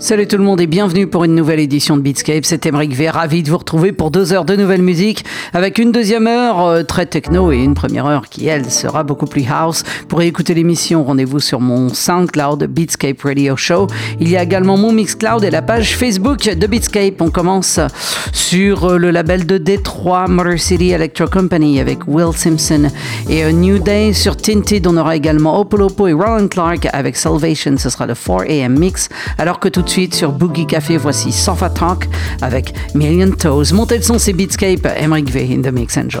Salut tout le monde et bienvenue pour une nouvelle édition de Beatscape. C'est Emeric V, ravi de vous retrouver pour deux heures de nouvelle musique avec une deuxième heure euh, très techno et une première heure qui, elle, sera beaucoup plus house. Pour écouter l'émission, rendez-vous sur mon SoundCloud Beatscape Radio Show. Il y a également mon Mixcloud et la page Facebook de Beatscape. On commence sur euh, le label de Détroit, Motor City Electro Company avec Will Simpson et A New Day sur Tinted. On aura également Opolopo et Roland Clark avec Salvation. Ce sera le 4am mix. Alors que tout de suite sur Boogie Café, voici Sofa Talk avec Million Toes. Montez le son, c'est Beatscape, Emmerich V in the mix, enjoy.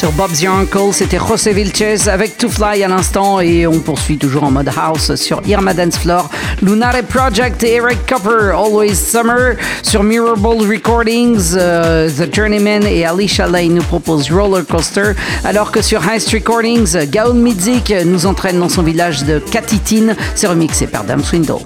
Sur Bob's Your Uncle. C'était José Vilches avec To Fly à l'instant et on poursuit toujours en mode house sur Irma Dance Floor. Lunare Project Eric Copper, Always Summer. Sur Mirable Recordings, euh, The Journeyman et Alicia Lane nous proposent Roller Coaster. Alors que sur Heist Recordings, Gaon Midzik nous entraîne dans son village de Katitine. C'est remixé par Dame Swindle.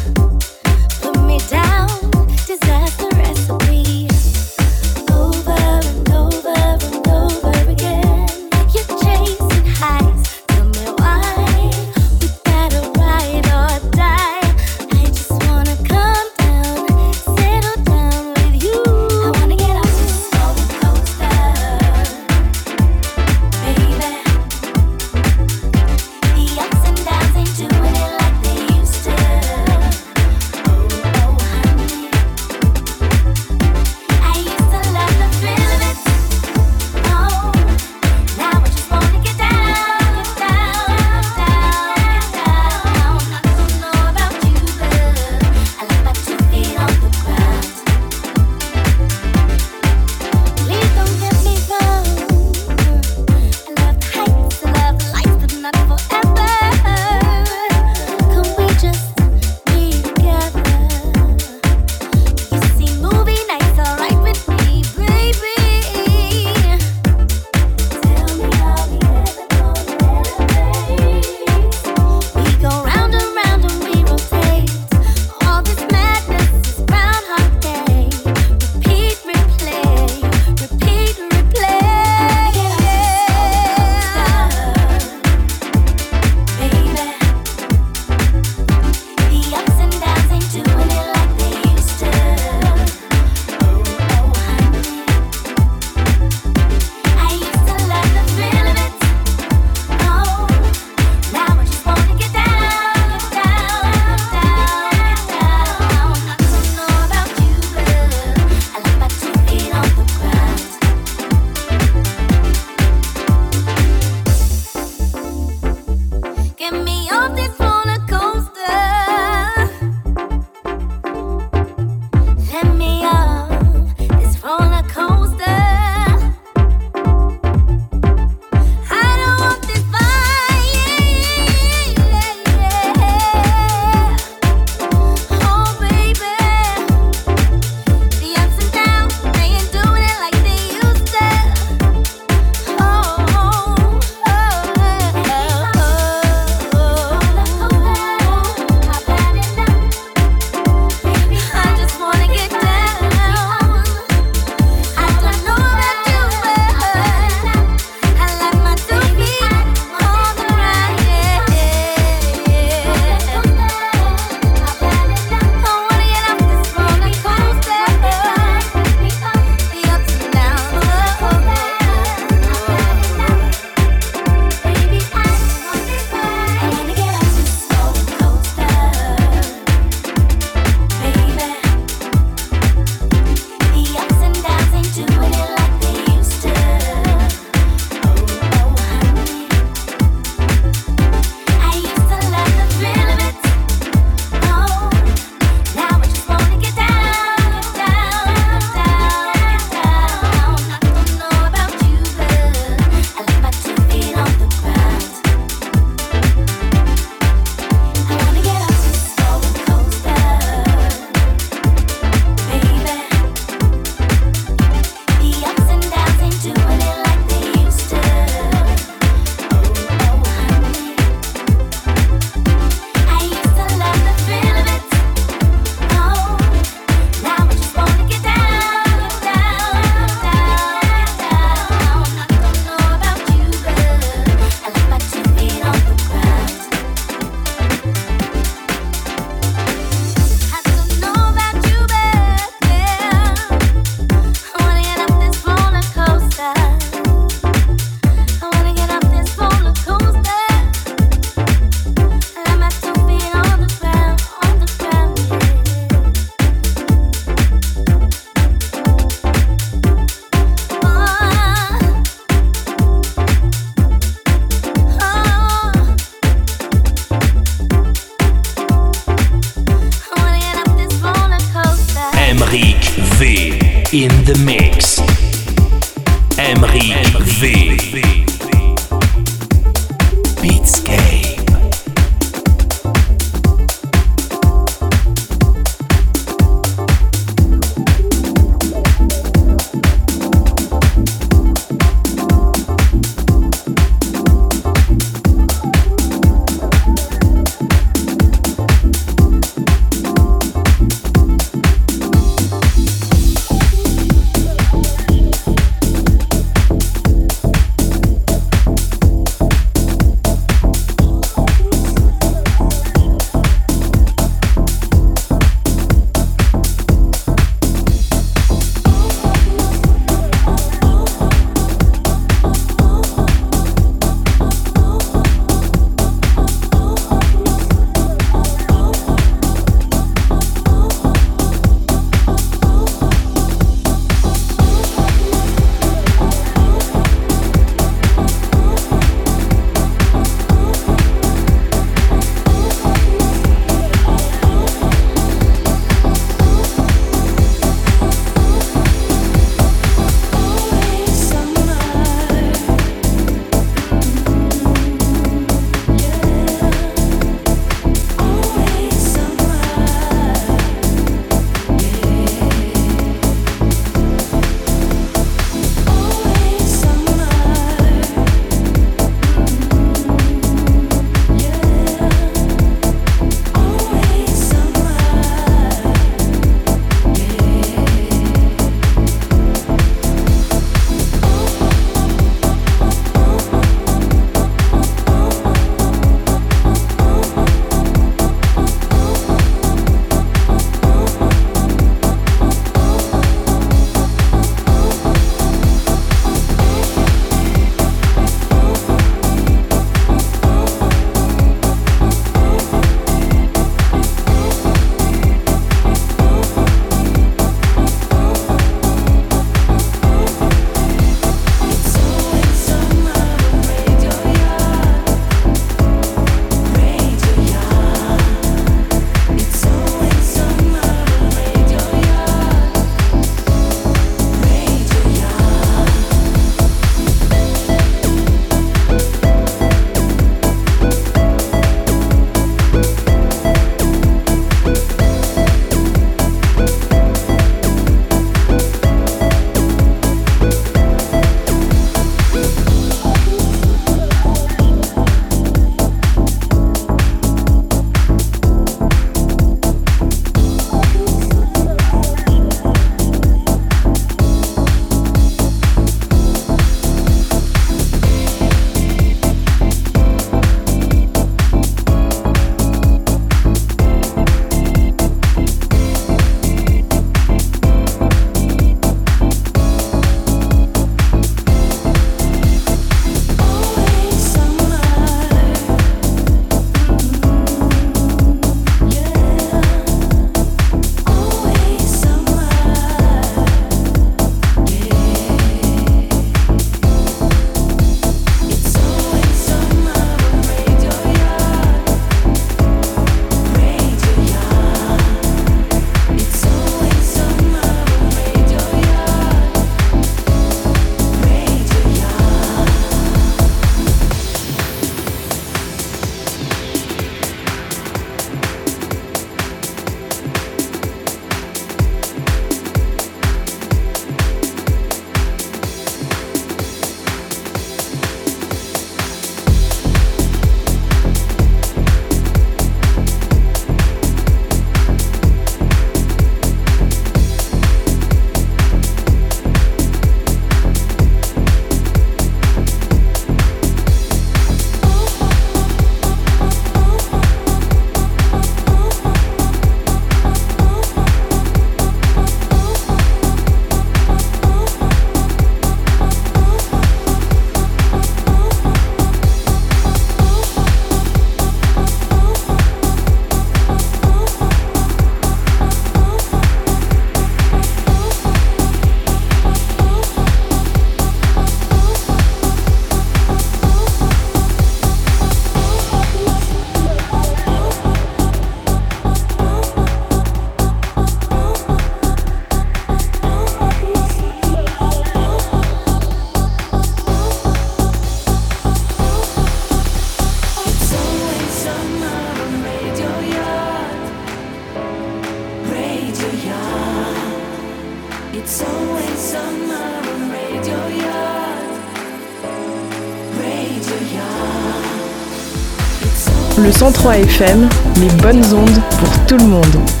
103 FM, les bonnes ondes pour tout le monde.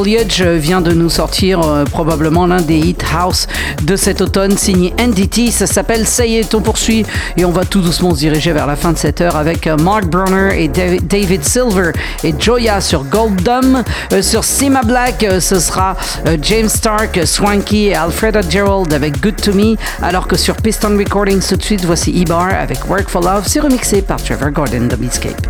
Foliage vient de nous sortir euh, probablement l'un des hits house de cet automne, signé NDT. Ça s'appelle Say It. On poursuit et on va tout doucement se diriger vers la fin de cette heure avec euh, Mark Brunner et David Silver et Joya sur Goldum. Euh, sur Sima Black, ce sera James Stark, Swanky et Alfreda Gerald avec Good to Me. Alors que sur Piston Recordings, tout de suite, voici Ibar avec Work for Love. C'est remixé par Trevor Gordon de Beatscape.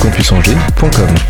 www.radiocampusangers.com.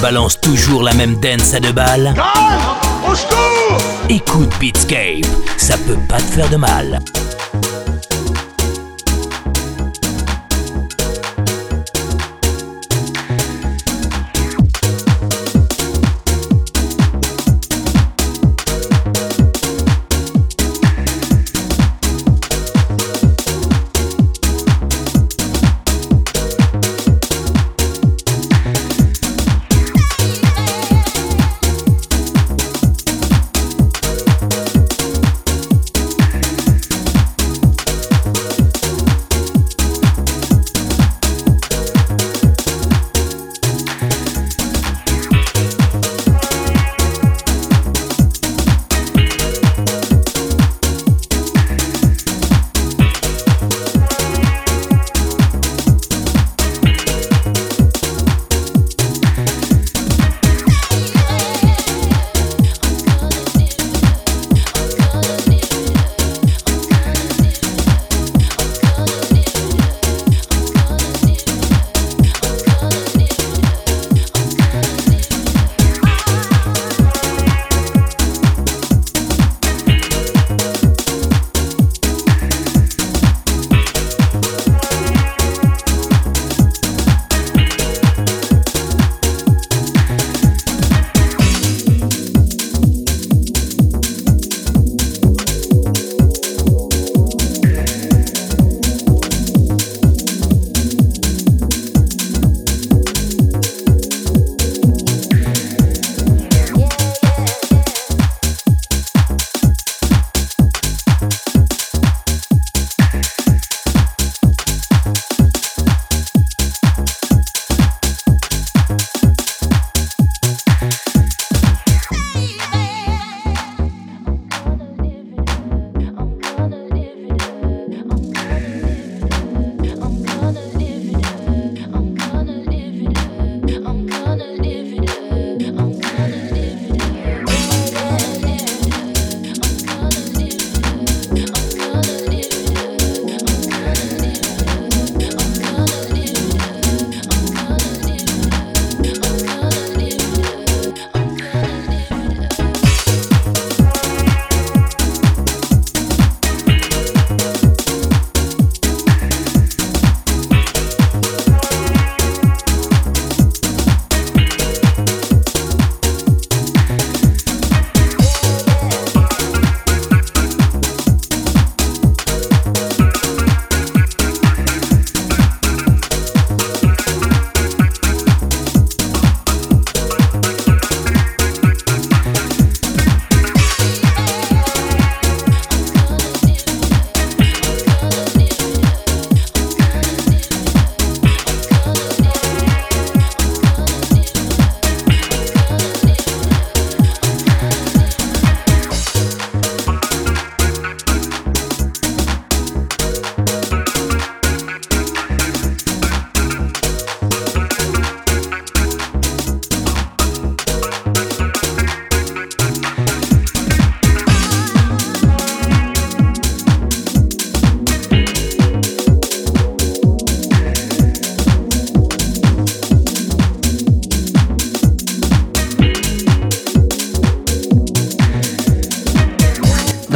balance toujours la même dance à deux balles Au secours Écoute Beatscape, ça peut pas te faire de mal.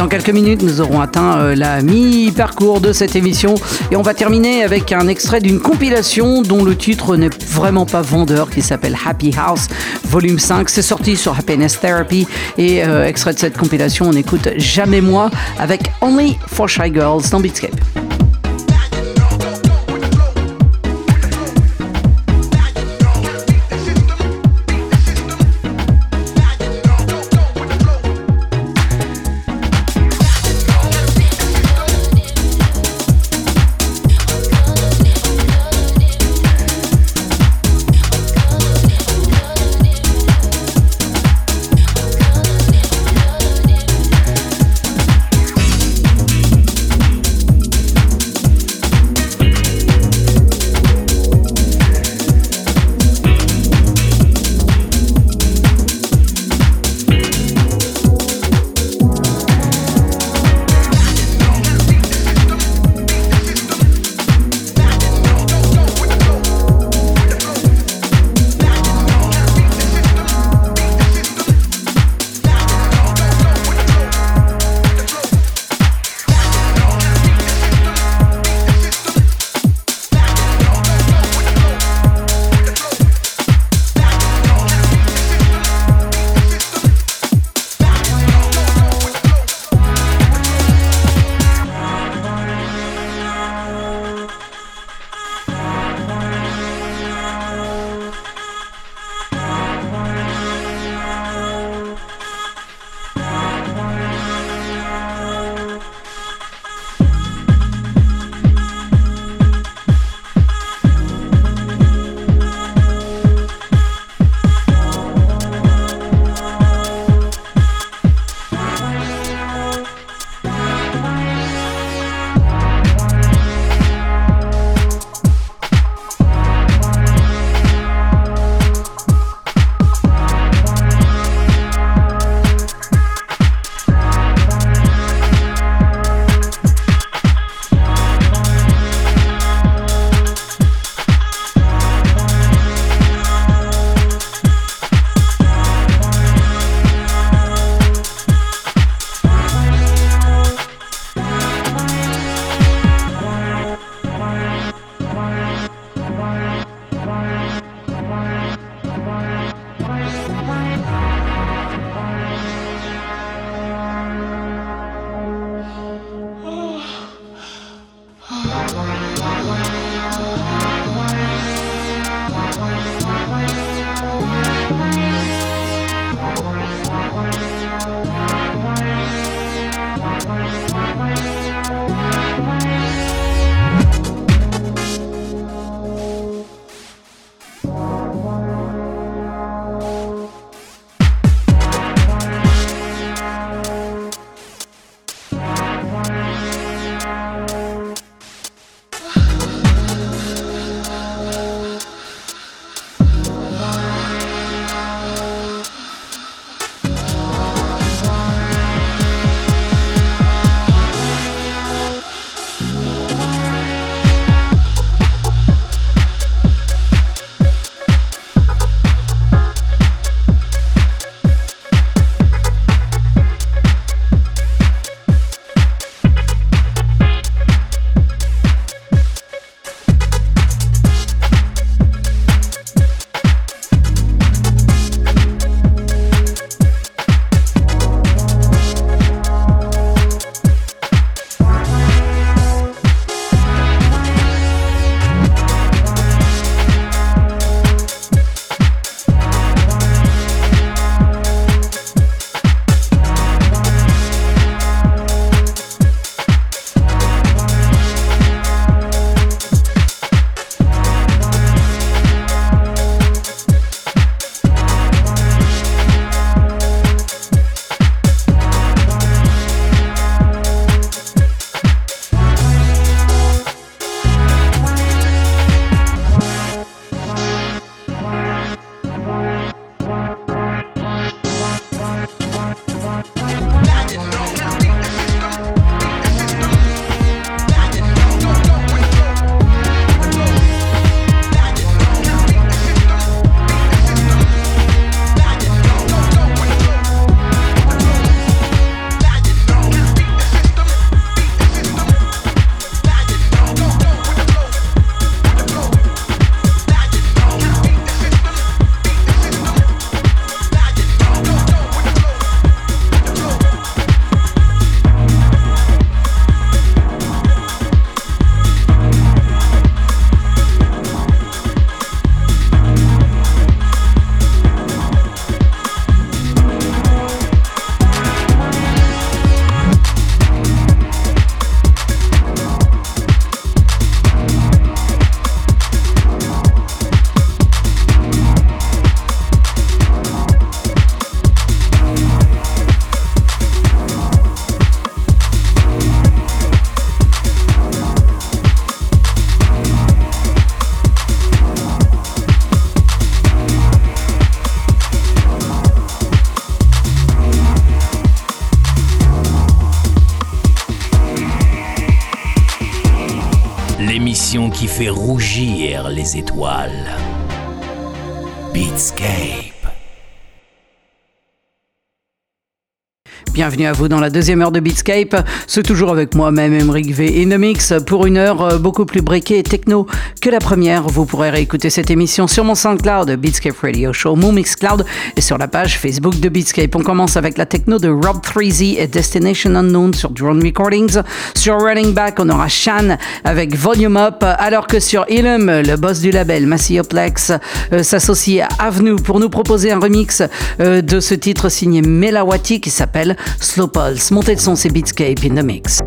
Quelques minutes, nous aurons atteint euh, la mi-parcours de cette émission et on va terminer avec un extrait d'une compilation dont le titre n'est vraiment pas vendeur qui s'appelle Happy House Volume 5. C'est sorti sur Happiness Therapy et euh, extrait de cette compilation, on écoute Jamais moi avec Only for Shy Girls dans Beatscape. Rougir les étoiles. Beatscape. Bienvenue à vous dans la deuxième heure de Beatscape. C'est toujours avec moi-même, Emric V. In the Mix pour une heure euh, beaucoup plus briquée et techno que la première. Vous pourrez réécouter cette émission sur mon SoundCloud, Beatscape Radio Show, mon Mixcloud et sur la page Facebook de Beatscape. On commence avec la techno de Rob 3Z et Destination Unknown sur Drone Recordings. Sur Running Back, on aura Shan avec Volume Up, alors que sur Ilum, le boss du label, Massioplex, euh, s'associe à Avenue pour nous proposer un remix euh, de ce titre signé Melawati qui s'appelle Slow Pulse. Montez le son, c'est Beatscape in the mix.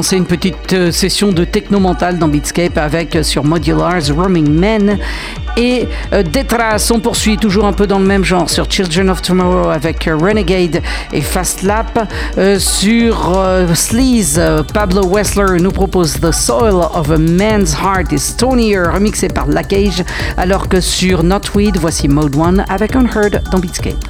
Commencé une petite euh, session de techno mental dans Beatscape avec euh, sur Modulars Roaming Men et euh, Detras. On poursuit toujours un peu dans le même genre sur Children of Tomorrow avec Renegade et Fast Lap. sur Sleaze, Pablo Wessler nous propose The Soil of a Man's Heart is Stonier, remixé par La Cage, alors que sur Notweed, voici Mode 1 avec Unheard dans Beatscape.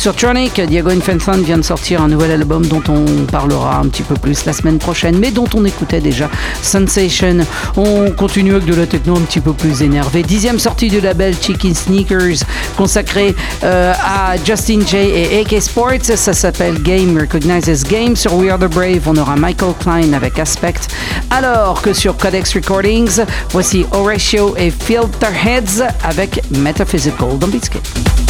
Sur Tronic, Diego Infantson vient de sortir un nouvel album dont on parlera un petit peu plus la semaine prochaine, mais dont on écoutait déjà Sensation. On continue avec de la techno un petit peu plus énervée. Dixième sortie du label Chicken Sneakers, consacré euh, à Justin J et AK Sports. Ça s'appelle Game Recognizes Game. Sur We Are the Brave, on aura Michael Klein avec Aspect. Alors que sur Codex Recordings, voici Horatio et Filterheads avec Metaphysical dans.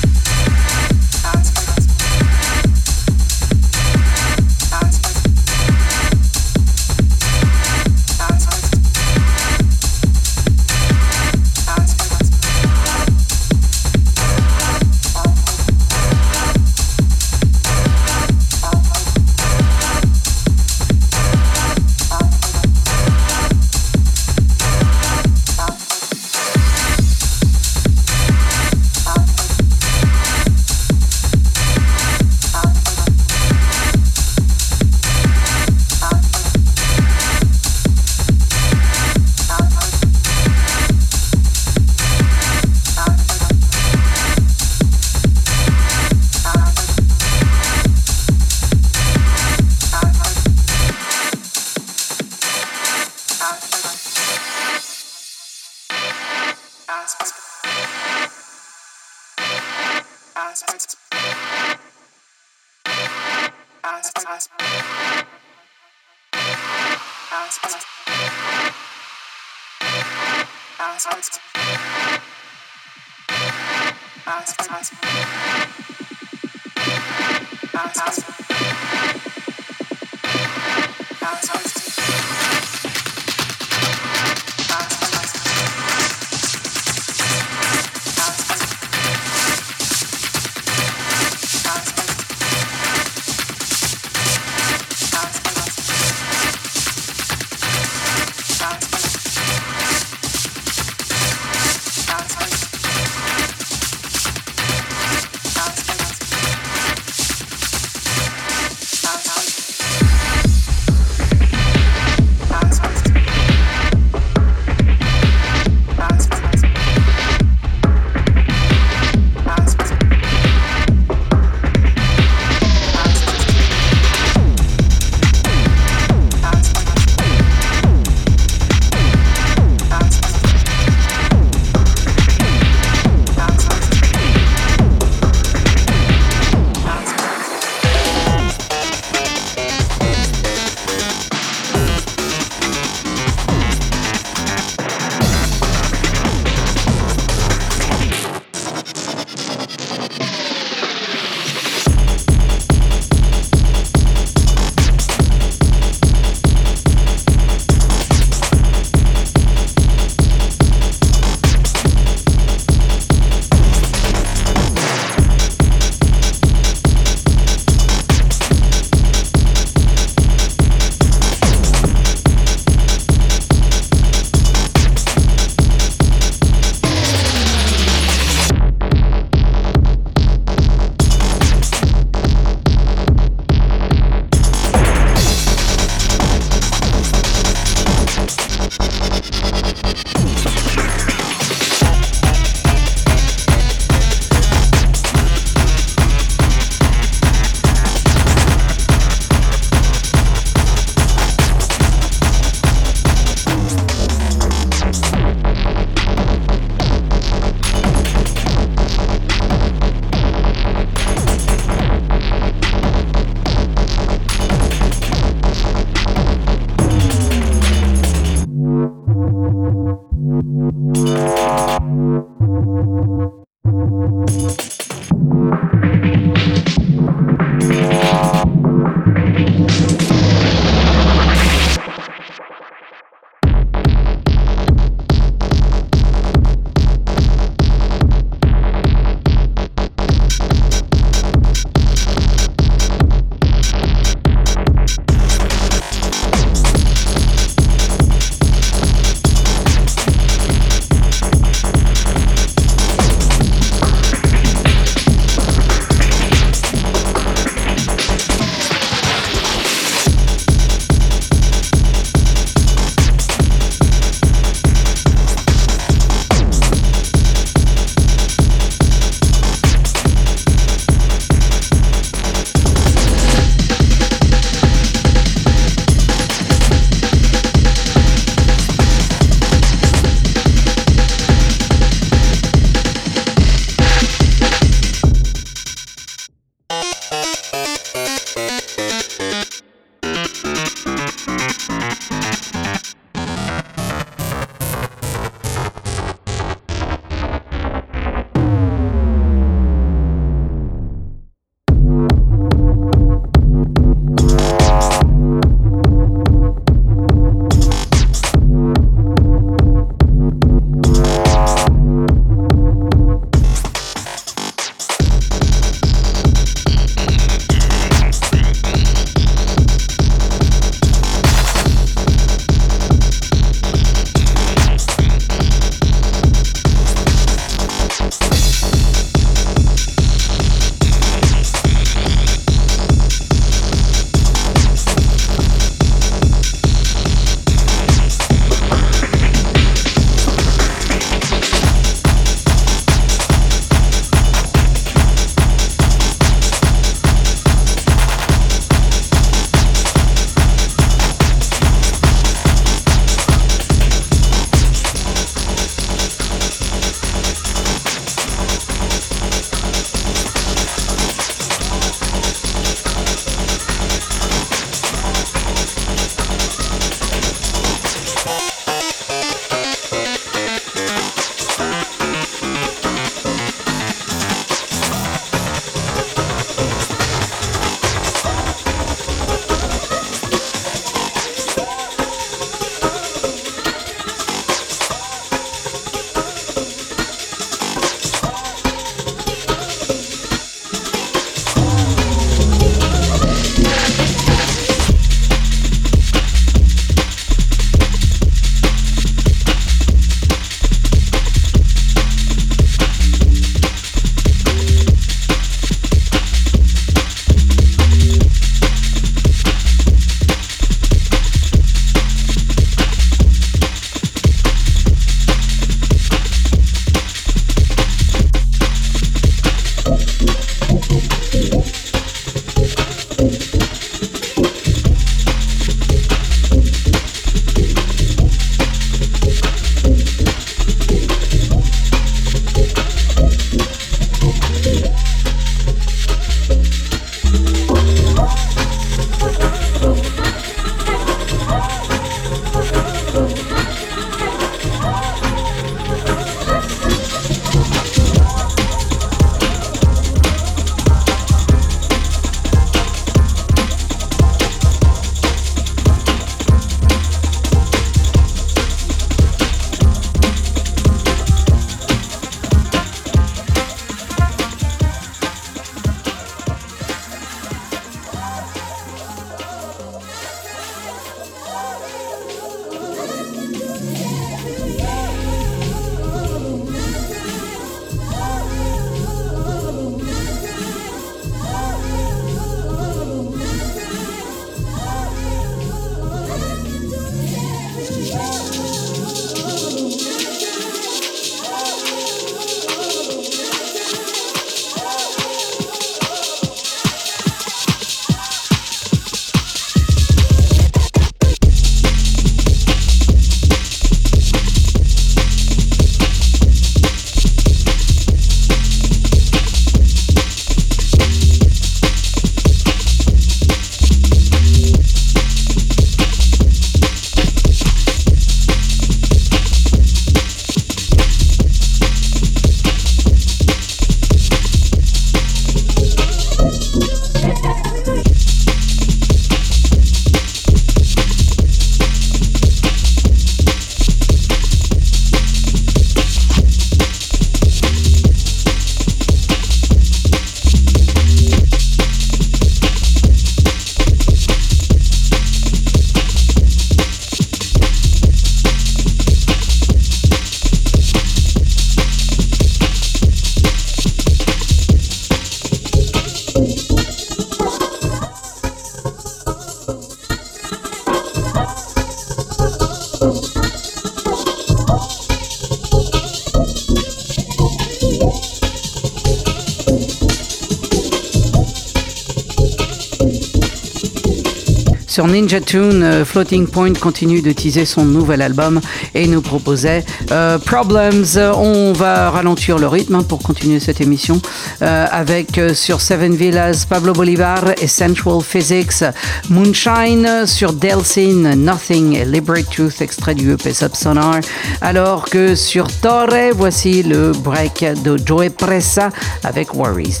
Sur Ninja Tune, euh, Floating Point continue de teaser son nouvel album et nous proposait euh, Problems. On va ralentir le rythme hein, pour continuer cette émission avec sur Seven Villas, Pablo Bolivar, Essential Physics, Moonshine, sur Delsin, Nothing et Liberate Truth, extrait du EP Subsonar. Alors que sur Torre, voici le break de Joe Pressa avec Worries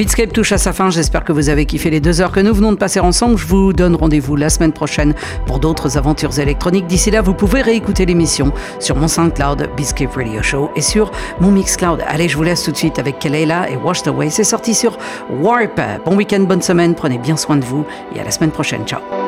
Beatscape touche à sa fin. J'espère que vous avez kiffé les deux heures que nous venons de passer ensemble. Je vous donne rendez-vous la semaine prochaine pour d'autres aventures électroniques. D'ici là, vous pouvez réécouter l'émission sur mon SoundCloud Beatscape Radio Show et sur mon Mixcloud. Allez, je vous laisse tout de suite avec Kelela et Washed Away. C'est sorti sur Warp. Bon week-end, bonne semaine. Prenez bien soin de vous et à la semaine prochaine. Ciao.